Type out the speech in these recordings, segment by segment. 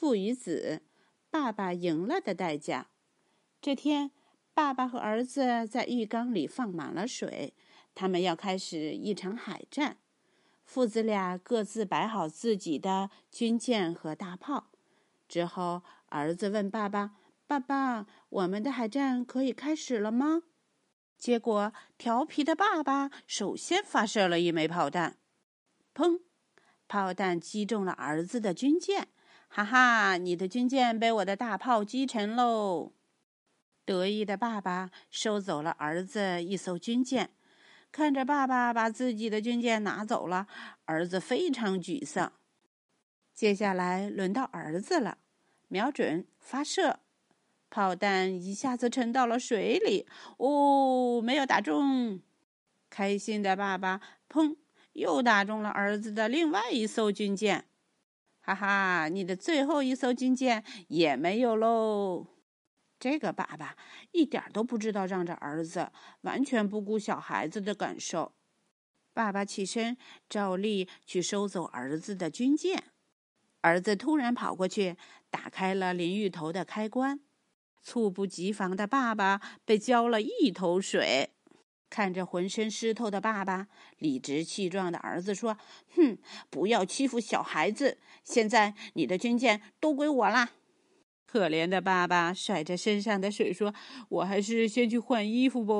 父与子，爸爸赢了的代价。这天，爸爸和儿子在浴缸里放满了水，他们要开始一场海战。父子俩各自摆好自己的军舰和大炮。之后，儿子问爸爸：“爸爸，我们的海战可以开始了吗？”结果，调皮的爸爸首先发射了一枚炮弹，砰！炮弹击中了儿子的军舰。哈哈，你的军舰被我的大炮击沉喽！得意的爸爸收走了儿子一艘军舰，看着爸爸把自己的军舰拿走了，儿子非常沮丧。接下来轮到儿子了，瞄准，发射。炮弹一下子沉到了水里，哦，没有打中。开心的爸爸，砰，又打中了儿子的另外一艘军舰。哈哈，你的最后一艘军舰也没有喽。这个爸爸一点都不知道让着儿子，完全不顾小孩子的感受。爸爸起身，照例去收走儿子的军舰。儿子突然跑过去，打开了淋浴头的开关。猝不及防的爸爸被浇了一头水，看着浑身湿透的爸爸，理直气壮的儿子说：“哼，不要欺负小孩子！现在你的军舰都归我啦！”可怜的爸爸甩着身上的水说：“我还是先去换衣服吧。”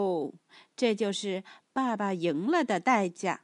这就是爸爸赢了的代价。